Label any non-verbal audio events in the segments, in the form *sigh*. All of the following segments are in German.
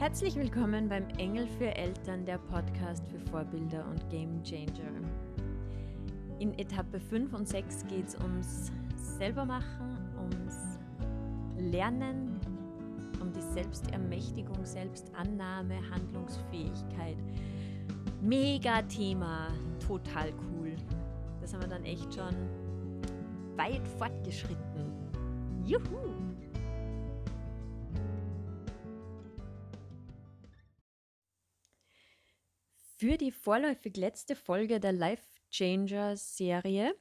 Herzlich willkommen beim Engel für Eltern, der Podcast für Vorbilder und Game Changer. In Etappe 5 und 6 geht es ums Selbermachen, ums Lernen, um die Selbstermächtigung, Selbstannahme, Handlungsfähigkeit. Mega Thema, total cool. Das haben wir dann echt schon weit fortgeschritten. Juhu! Für die vorläufig letzte Folge der Life Changer Serie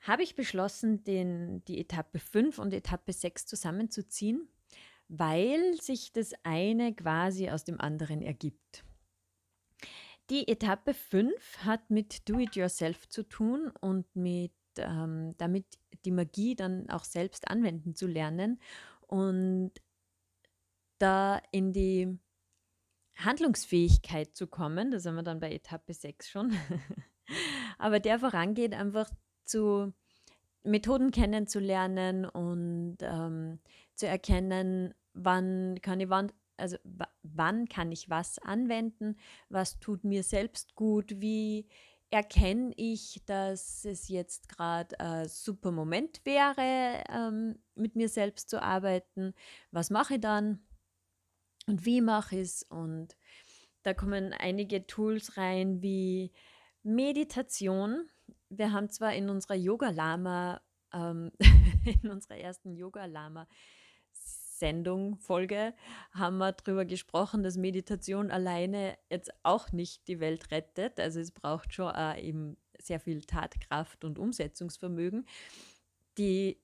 habe ich beschlossen, den, die Etappe 5 und Etappe 6 zusammenzuziehen, weil sich das eine quasi aus dem anderen ergibt. Die Etappe 5 hat mit Do-it-yourself zu tun und mit ähm, damit die Magie dann auch selbst anwenden zu lernen und da in die Handlungsfähigkeit zu kommen, da sind wir dann bei Etappe 6 schon, *laughs* aber der vorangeht einfach zu Methoden kennenzulernen und ähm, zu erkennen, wann kann ich wann, also wann kann ich was anwenden, was tut mir selbst gut, wie erkenne ich, dass es jetzt gerade ein super Moment wäre, ähm, mit mir selbst zu arbeiten, was mache ich dann und wie mache ich es und da kommen einige Tools rein wie Meditation. Wir haben zwar in unserer Yoga-Lama, ähm, *laughs* in unserer ersten Yoga-Lama Sendung, Folge, haben wir darüber gesprochen, dass Meditation alleine jetzt auch nicht die Welt rettet. Also es braucht schon auch eben sehr viel Tatkraft und Umsetzungsvermögen. Die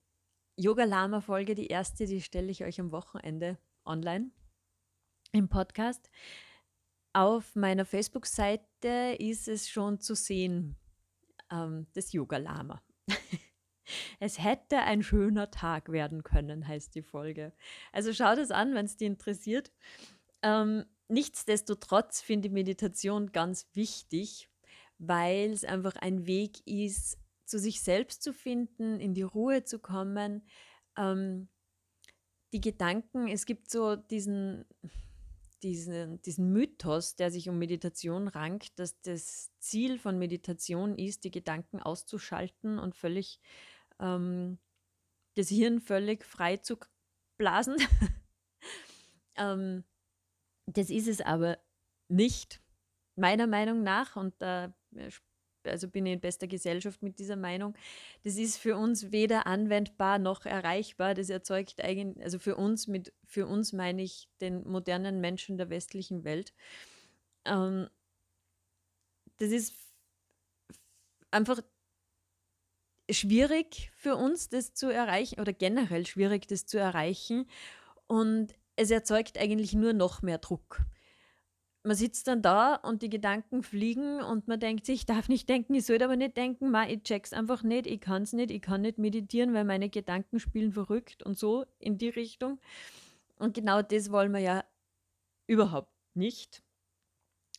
Yoga-Lama-Folge, die erste, die stelle ich euch am Wochenende online im Podcast. Auf meiner Facebook-Seite ist es schon zu sehen, ähm, das Yoga-Lama. *laughs* es hätte ein schöner Tag werden können, heißt die Folge. Also schau das an, wenn es dich interessiert. Ähm, nichtsdestotrotz finde ich Meditation ganz wichtig, weil es einfach ein Weg ist, zu sich selbst zu finden, in die Ruhe zu kommen. Ähm, die Gedanken, es gibt so diesen, diesen, diesen Mythos, der sich um Meditation rankt, dass das Ziel von Meditation ist, die Gedanken auszuschalten und völlig ähm, das Hirn völlig frei zu blasen. *laughs* ähm, das ist es aber nicht, meiner Meinung nach, und da äh, also bin ich in bester Gesellschaft mit dieser Meinung. Das ist für uns weder anwendbar noch erreichbar. Das erzeugt eigentlich, also für uns, mit, für uns meine ich den modernen Menschen der westlichen Welt. Ähm, das ist einfach schwierig für uns, das zu erreichen, oder generell schwierig, das zu erreichen. Und es erzeugt eigentlich nur noch mehr Druck man sitzt dann da und die Gedanken fliegen und man denkt sich, ich darf nicht denken, ich sollte aber nicht denken, ma, ich check's einfach nicht, ich kann es nicht, ich kann nicht meditieren, weil meine Gedanken spielen verrückt und so in die Richtung. Und genau das wollen wir ja überhaupt nicht.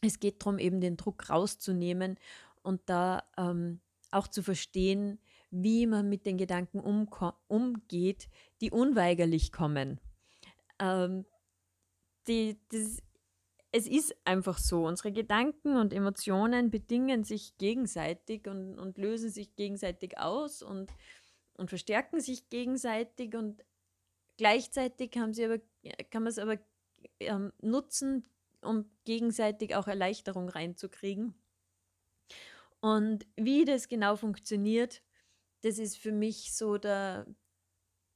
Es geht darum, eben den Druck rauszunehmen und da ähm, auch zu verstehen, wie man mit den Gedanken umgeht, die unweigerlich kommen. Ähm, die, das es ist einfach so. Unsere Gedanken und Emotionen bedingen sich gegenseitig und, und lösen sich gegenseitig aus und, und verstärken sich gegenseitig und gleichzeitig haben sie aber, kann man es aber ähm, nutzen, um gegenseitig auch Erleichterung reinzukriegen. Und wie das genau funktioniert, das ist für mich so der,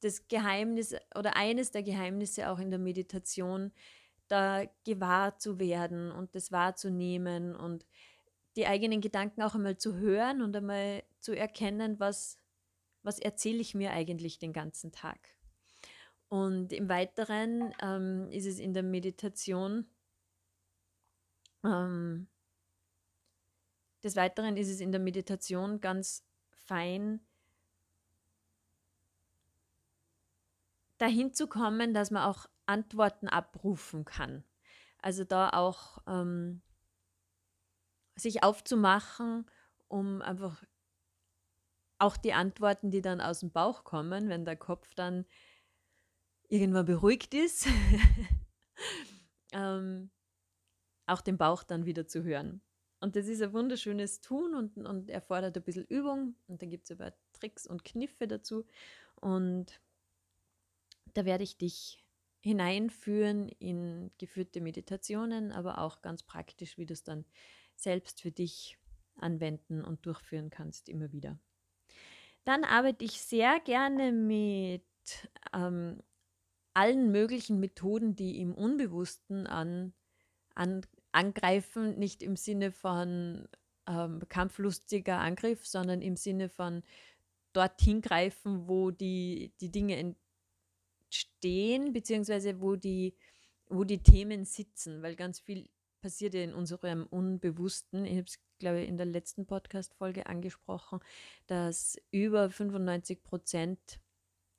das Geheimnis oder eines der Geheimnisse auch in der Meditation, da gewahr zu werden und das wahrzunehmen und die eigenen Gedanken auch einmal zu hören und einmal zu erkennen, was, was erzähle ich mir eigentlich den ganzen Tag. Und im Weiteren ähm, ist es in der Meditation, ähm, des Weiteren ist es in der Meditation ganz fein, dahin zu kommen, dass man auch Antworten abrufen kann. Also da auch ähm, sich aufzumachen, um einfach auch die Antworten, die dann aus dem Bauch kommen, wenn der Kopf dann irgendwann beruhigt ist, *laughs* ähm, auch den Bauch dann wieder zu hören. Und das ist ein wunderschönes Tun und, und erfordert ein bisschen Übung. Und da gibt es aber Tricks und Kniffe dazu. Und da werde ich dich hineinführen in geführte Meditationen, aber auch ganz praktisch, wie du es dann selbst für dich anwenden und durchführen kannst, immer wieder. Dann arbeite ich sehr gerne mit ähm, allen möglichen Methoden, die im Unbewussten an, an, angreifen, nicht im Sinne von ähm, kampflustiger Angriff, sondern im Sinne von dorthin greifen, wo die, die Dinge entstehen, beziehungsweise wo die, wo die Themen sitzen, weil ganz viel passiert ja in unserem Unbewussten. Ich habe es, glaube ich, in der letzten Podcast-Folge angesprochen, dass über 95 Prozent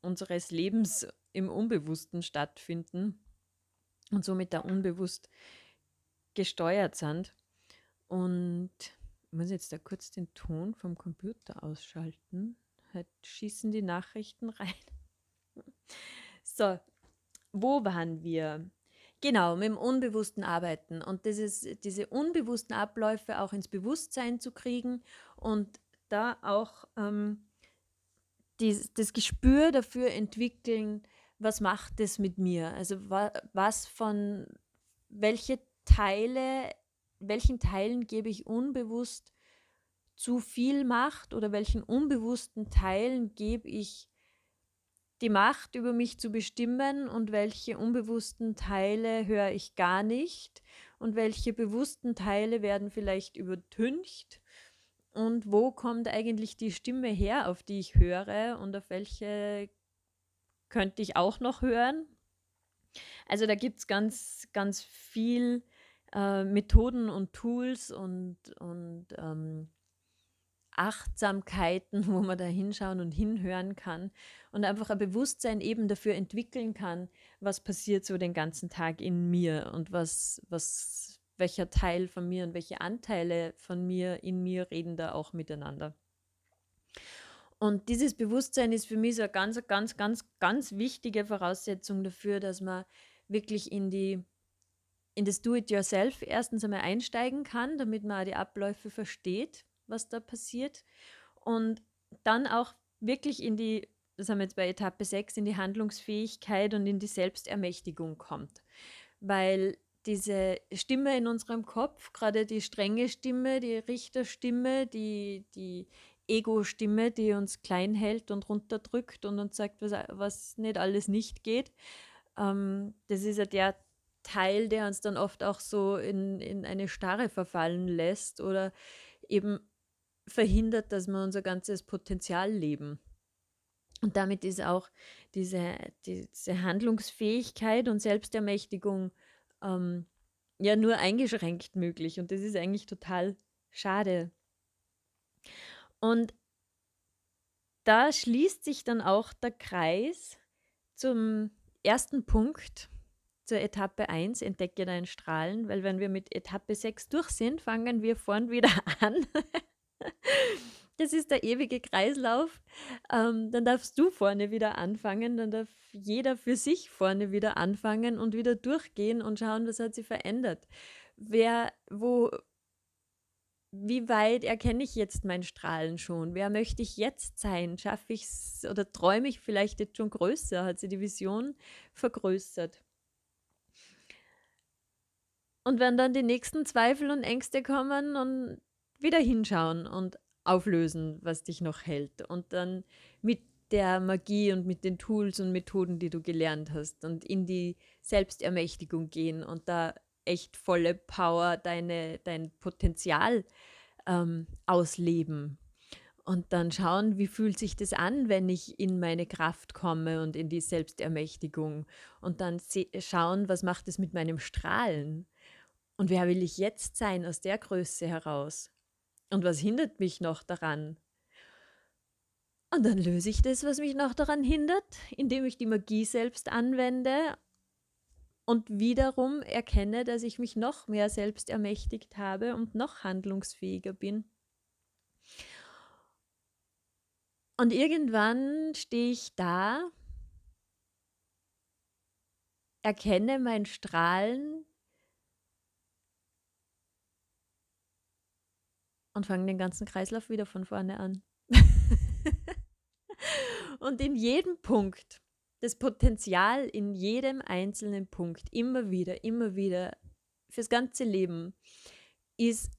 unseres Lebens im Unbewussten stattfinden und somit da unbewusst gesteuert sind. Und ich muss jetzt da kurz den Ton vom Computer ausschalten. Halt schießen die Nachrichten rein. So, wo waren wir? Genau, mit dem Unbewussten arbeiten und dieses, diese unbewussten Abläufe auch ins Bewusstsein zu kriegen und da auch ähm, dies, das Gespür dafür entwickeln, was macht es mit mir? Also wa, was von, welche Teile, welchen Teilen gebe ich unbewusst zu viel Macht oder welchen unbewussten Teilen gebe ich die Macht über mich zu bestimmen und welche unbewussten Teile höre ich gar nicht und welche bewussten Teile werden vielleicht übertüncht und wo kommt eigentlich die Stimme her, auf die ich höre und auf welche könnte ich auch noch hören. Also da gibt es ganz, ganz viel äh, Methoden und Tools und, und ähm, Achtsamkeiten, *laughs* wo man da hinschauen und hinhören kann und einfach ein Bewusstsein eben dafür entwickeln kann, was passiert so den ganzen Tag in mir und was, was, welcher Teil von mir und welche Anteile von mir in mir reden da auch miteinander. Und dieses Bewusstsein ist für mich so eine ganz, ganz, ganz, ganz wichtige Voraussetzung dafür, dass man wirklich in die in das Do-it-yourself erstens einmal einsteigen kann, damit man auch die Abläufe versteht, was da passiert. Und dann auch wirklich in die, das haben wir jetzt bei Etappe 6, in die Handlungsfähigkeit und in die Selbstermächtigung kommt. Weil diese Stimme in unserem Kopf, gerade die strenge Stimme, die Richterstimme, die, die Ego-Stimme, die uns klein hält und runterdrückt und uns sagt, was, was nicht alles nicht geht. Ähm, das ist ja der Teil, der uns dann oft auch so in, in eine Starre verfallen lässt oder eben verhindert, dass wir unser ganzes Potenzial leben. Und damit ist auch diese, diese Handlungsfähigkeit und Selbstermächtigung ähm, ja nur eingeschränkt möglich. Und das ist eigentlich total schade. Und da schließt sich dann auch der Kreis zum ersten Punkt, zur Etappe 1, entdecke deinen Strahlen, weil wenn wir mit Etappe 6 durch sind, fangen wir vorn wieder *laughs* an. Das ist der ewige Kreislauf. Ähm, dann darfst du vorne wieder anfangen, dann darf jeder für sich vorne wieder anfangen und wieder durchgehen und schauen, was hat sich verändert. Wer, wo, wie weit erkenne ich jetzt mein Strahlen schon? Wer möchte ich jetzt sein? Schaffe ich es oder träume ich vielleicht jetzt schon größer? Hat sich die Vision vergrößert? Und wenn dann die nächsten Zweifel und Ängste kommen und wieder hinschauen und auflösen, was dich noch hält. Und dann mit der Magie und mit den Tools und Methoden, die du gelernt hast und in die Selbstermächtigung gehen und da echt volle Power, deine, dein Potenzial ähm, ausleben. Und dann schauen, wie fühlt sich das an, wenn ich in meine Kraft komme und in die Selbstermächtigung. Und dann schauen, was macht es mit meinem Strahlen. Und wer will ich jetzt sein aus der Größe heraus? Und was hindert mich noch daran? Und dann löse ich das, was mich noch daran hindert, indem ich die Magie selbst anwende und wiederum erkenne, dass ich mich noch mehr selbst ermächtigt habe und noch handlungsfähiger bin. Und irgendwann stehe ich da, erkenne mein Strahlen, und fange den ganzen Kreislauf wieder von vorne an. *laughs* und in jedem Punkt, das Potenzial in jedem einzelnen Punkt, immer wieder, immer wieder, fürs ganze Leben, ist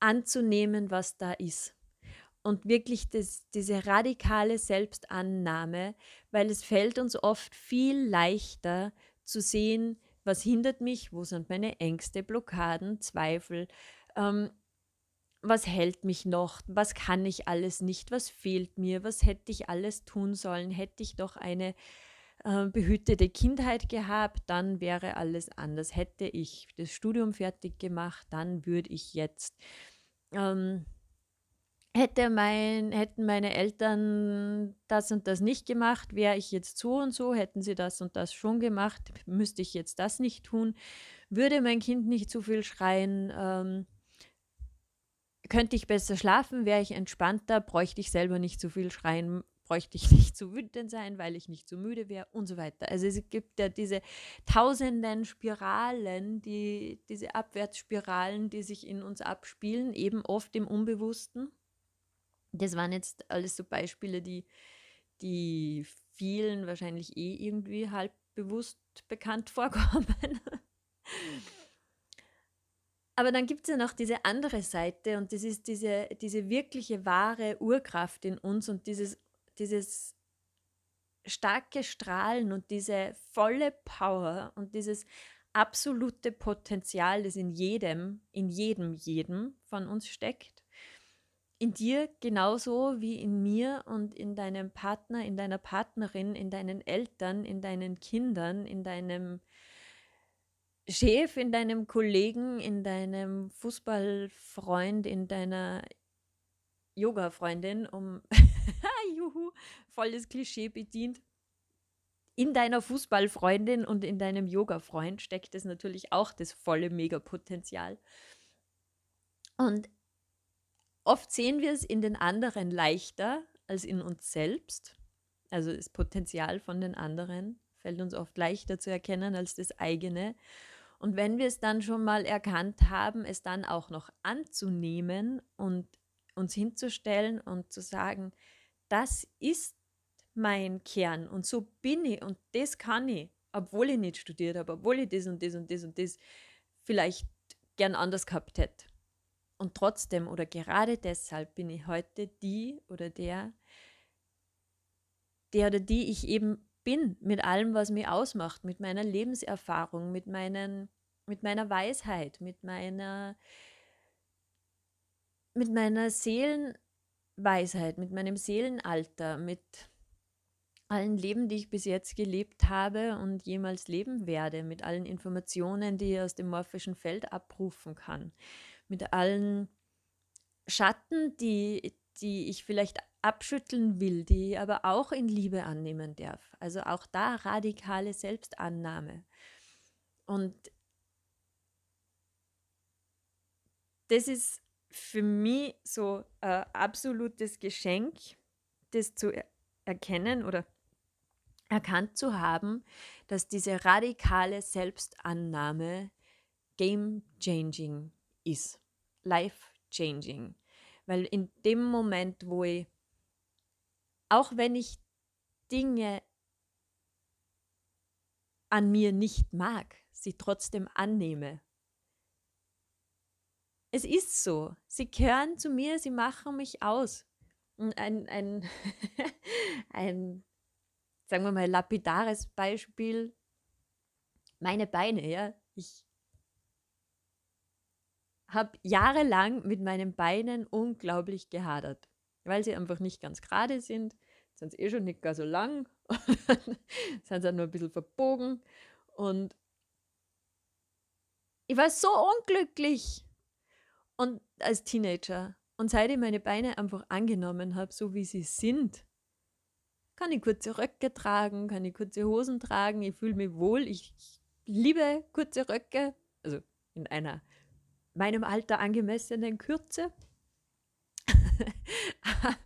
anzunehmen, was da ist. Und wirklich das, diese radikale Selbstannahme, weil es fällt uns oft viel leichter zu sehen, was hindert mich, wo sind meine Ängste, Blockaden, Zweifel, ähm, was hält mich noch, was kann ich alles nicht, was fehlt mir, was hätte ich alles tun sollen, hätte ich doch eine äh, behütete Kindheit gehabt, dann wäre alles anders. Hätte ich das Studium fertig gemacht, dann würde ich jetzt ähm, hätte mein, hätten meine Eltern das und das nicht gemacht, wäre ich jetzt so und so, hätten sie das und das schon gemacht, müsste ich jetzt das nicht tun, würde mein Kind nicht zu viel schreien, ähm, könnte ich besser schlafen, wäre ich entspannter, bräuchte ich selber nicht zu viel schreien, bräuchte ich *laughs* nicht zu wütend sein, weil ich nicht zu müde wäre und so weiter. Also es gibt ja diese tausenden Spiralen, die, diese Abwärtsspiralen, die sich in uns abspielen, eben oft im Unbewussten. Das waren jetzt alles so Beispiele, die, die vielen wahrscheinlich eh irgendwie halb bewusst bekannt *laughs* vorkommen. Aber dann gibt es ja noch diese andere Seite und das ist diese, diese wirkliche wahre Urkraft in uns und dieses, dieses starke Strahlen und diese volle Power und dieses absolute Potenzial, das in jedem, in jedem, jedem von uns steckt in dir genauso wie in mir und in deinem Partner, in deiner Partnerin, in deinen Eltern, in deinen Kindern, in deinem Chef, in deinem Kollegen, in deinem Fußballfreund, in deiner Yoga-Freundin, um *laughs* juhu, volles Klischee bedient. In deiner Fußballfreundin und in deinem Yoga-Freund steckt es natürlich auch das volle Megapotenzial. Und Oft sehen wir es in den anderen leichter als in uns selbst. Also das Potenzial von den anderen fällt uns oft leichter zu erkennen als das eigene. Und wenn wir es dann schon mal erkannt haben, es dann auch noch anzunehmen und uns hinzustellen und zu sagen, das ist mein Kern und so bin ich und das kann ich, obwohl ich nicht studiert habe, obwohl ich das und das und das und das vielleicht gern anders gehabt hätte. Und trotzdem oder gerade deshalb bin ich heute die oder der, der oder die ich eben bin, mit allem, was mich ausmacht, mit meiner Lebenserfahrung, mit, meinen, mit meiner Weisheit, mit meiner, mit meiner Seelenweisheit, mit meinem Seelenalter, mit allen Leben, die ich bis jetzt gelebt habe und jemals leben werde, mit allen Informationen, die ich aus dem morphischen Feld abrufen kann mit allen Schatten, die, die ich vielleicht abschütteln will, die aber auch in Liebe annehmen darf. Also auch da radikale Selbstannahme. Und das ist für mich so ein absolutes Geschenk, das zu erkennen oder erkannt zu haben, dass diese radikale Selbstannahme game-changing ist life-changing. Weil in dem Moment, wo ich, auch wenn ich Dinge an mir nicht mag, sie trotzdem annehme. Es ist so. Sie gehören zu mir, sie machen mich aus. Ein, ein, *laughs* ein sagen wir mal, lapidares Beispiel, meine Beine, ja. Ich habe jahrelang mit meinen Beinen unglaublich gehadert, weil sie einfach nicht ganz gerade sind. Sind sie eh schon nicht gar so lang, *laughs* sind sie nur ein bisschen verbogen. Und ich war so unglücklich. Und als Teenager. Und seit ich meine Beine einfach angenommen habe, so wie sie sind, kann ich kurze Röcke tragen, kann ich kurze Hosen tragen, ich fühle mich wohl, ich liebe kurze Röcke, also in einer meinem Alter angemessenen Kürze. *laughs*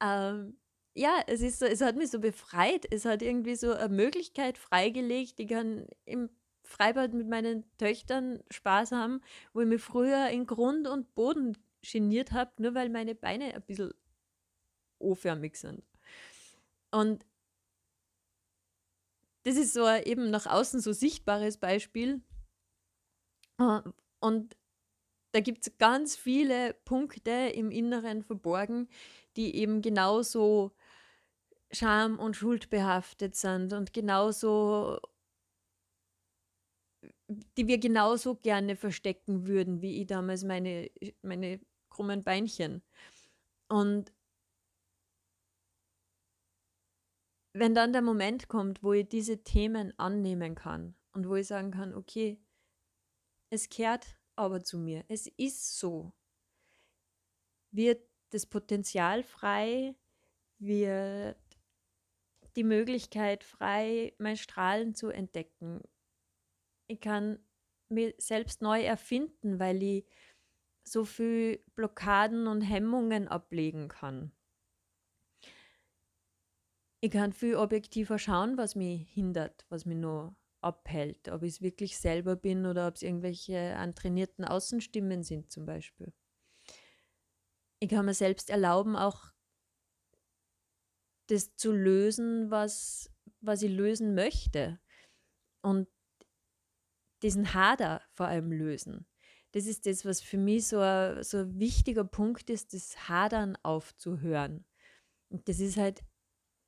ähm, ja, es, ist so, es hat mich so befreit. Es hat irgendwie so eine Möglichkeit freigelegt. Ich kann im Freibad mit meinen Töchtern Spaß haben, wo ich mich früher in Grund und Boden geniert habe, nur weil meine Beine ein bisschen O-förmig sind. Und das ist so eben nach außen so sichtbares Beispiel. Äh, und da gibt es ganz viele Punkte im Inneren verborgen, die eben genauso Scham und Schuld behaftet sind und genauso, die wir genauso gerne verstecken würden, wie ich damals meine, meine krummen Beinchen. Und wenn dann der Moment kommt, wo ich diese Themen annehmen kann und wo ich sagen kann, okay, es kehrt aber zu mir, es ist so, wird das Potenzial frei, wird die Möglichkeit frei, mein Strahlen zu entdecken. Ich kann mich selbst neu erfinden, weil ich so viel Blockaden und Hemmungen ablegen kann. Ich kann viel objektiver schauen, was mich hindert, was mich nur abhält. Ob ich es wirklich selber bin oder ob es irgendwelche antrainierten Außenstimmen sind zum Beispiel. Ich kann mir selbst erlauben, auch das zu lösen, was, was ich lösen möchte. Und diesen Hader vor allem lösen. Das ist das, was für mich so ein, so ein wichtiger Punkt ist, das Hadern aufzuhören. Und das ist halt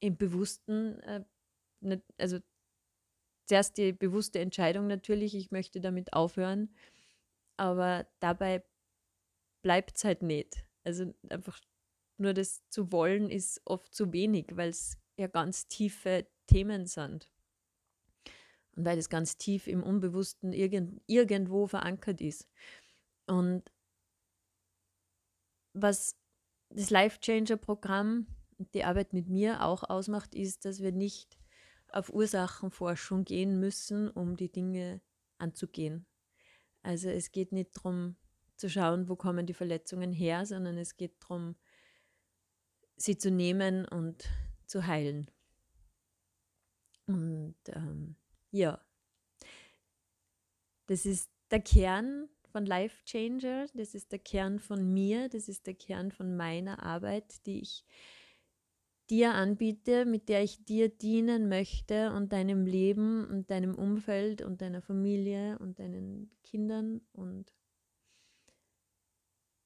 im Bewussten, äh, nicht, also zuerst die bewusste Entscheidung natürlich, ich möchte damit aufhören, aber dabei bleibt es halt nicht. Also einfach nur das zu wollen ist oft zu wenig, weil es ja ganz tiefe Themen sind. Und weil es ganz tief im Unbewussten irgend, irgendwo verankert ist. Und was das Life Changer Programm die Arbeit mit mir auch ausmacht, ist, dass wir nicht auf Ursachenforschung gehen müssen, um die Dinge anzugehen. Also es geht nicht darum zu schauen, wo kommen die Verletzungen her, sondern es geht darum, sie zu nehmen und zu heilen. Und ähm, ja, das ist der Kern von Life Changer, das ist der Kern von mir, das ist der Kern von meiner Arbeit, die ich dir anbiete, mit der ich dir dienen möchte und deinem Leben und deinem Umfeld und deiner Familie und deinen Kindern und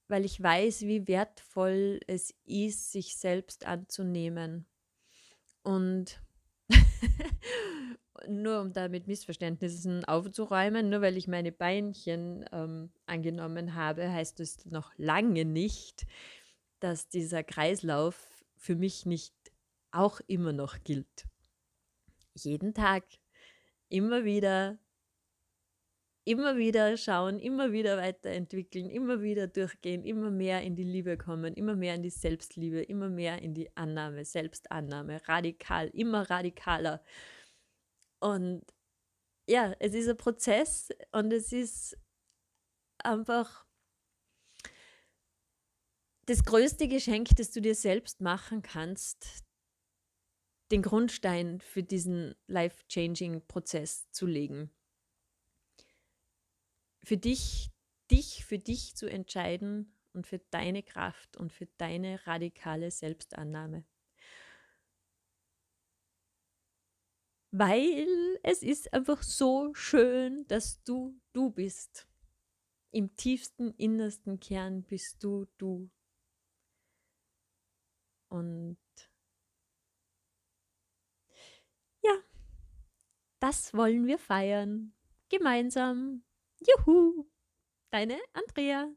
weil ich weiß, wie wertvoll es ist, sich selbst anzunehmen. Und *laughs* nur um damit Missverständnissen aufzuräumen, nur weil ich meine Beinchen ähm, angenommen habe, heißt es noch lange nicht, dass dieser Kreislauf für mich nicht auch immer noch gilt. Jeden Tag, immer wieder, immer wieder schauen, immer wieder weiterentwickeln, immer wieder durchgehen, immer mehr in die Liebe kommen, immer mehr in die Selbstliebe, immer mehr in die Annahme, Selbstannahme, radikal, immer radikaler. Und ja, es ist ein Prozess und es ist einfach das größte Geschenk, das du dir selbst machen kannst, den Grundstein für diesen life-changing-Prozess zu legen. Für dich, dich für dich zu entscheiden und für deine Kraft und für deine radikale Selbstannahme. Weil es ist einfach so schön, dass du du bist. Im tiefsten, innersten Kern bist du du. Und ja, das wollen wir feiern. Gemeinsam. Juhu! Deine Andrea.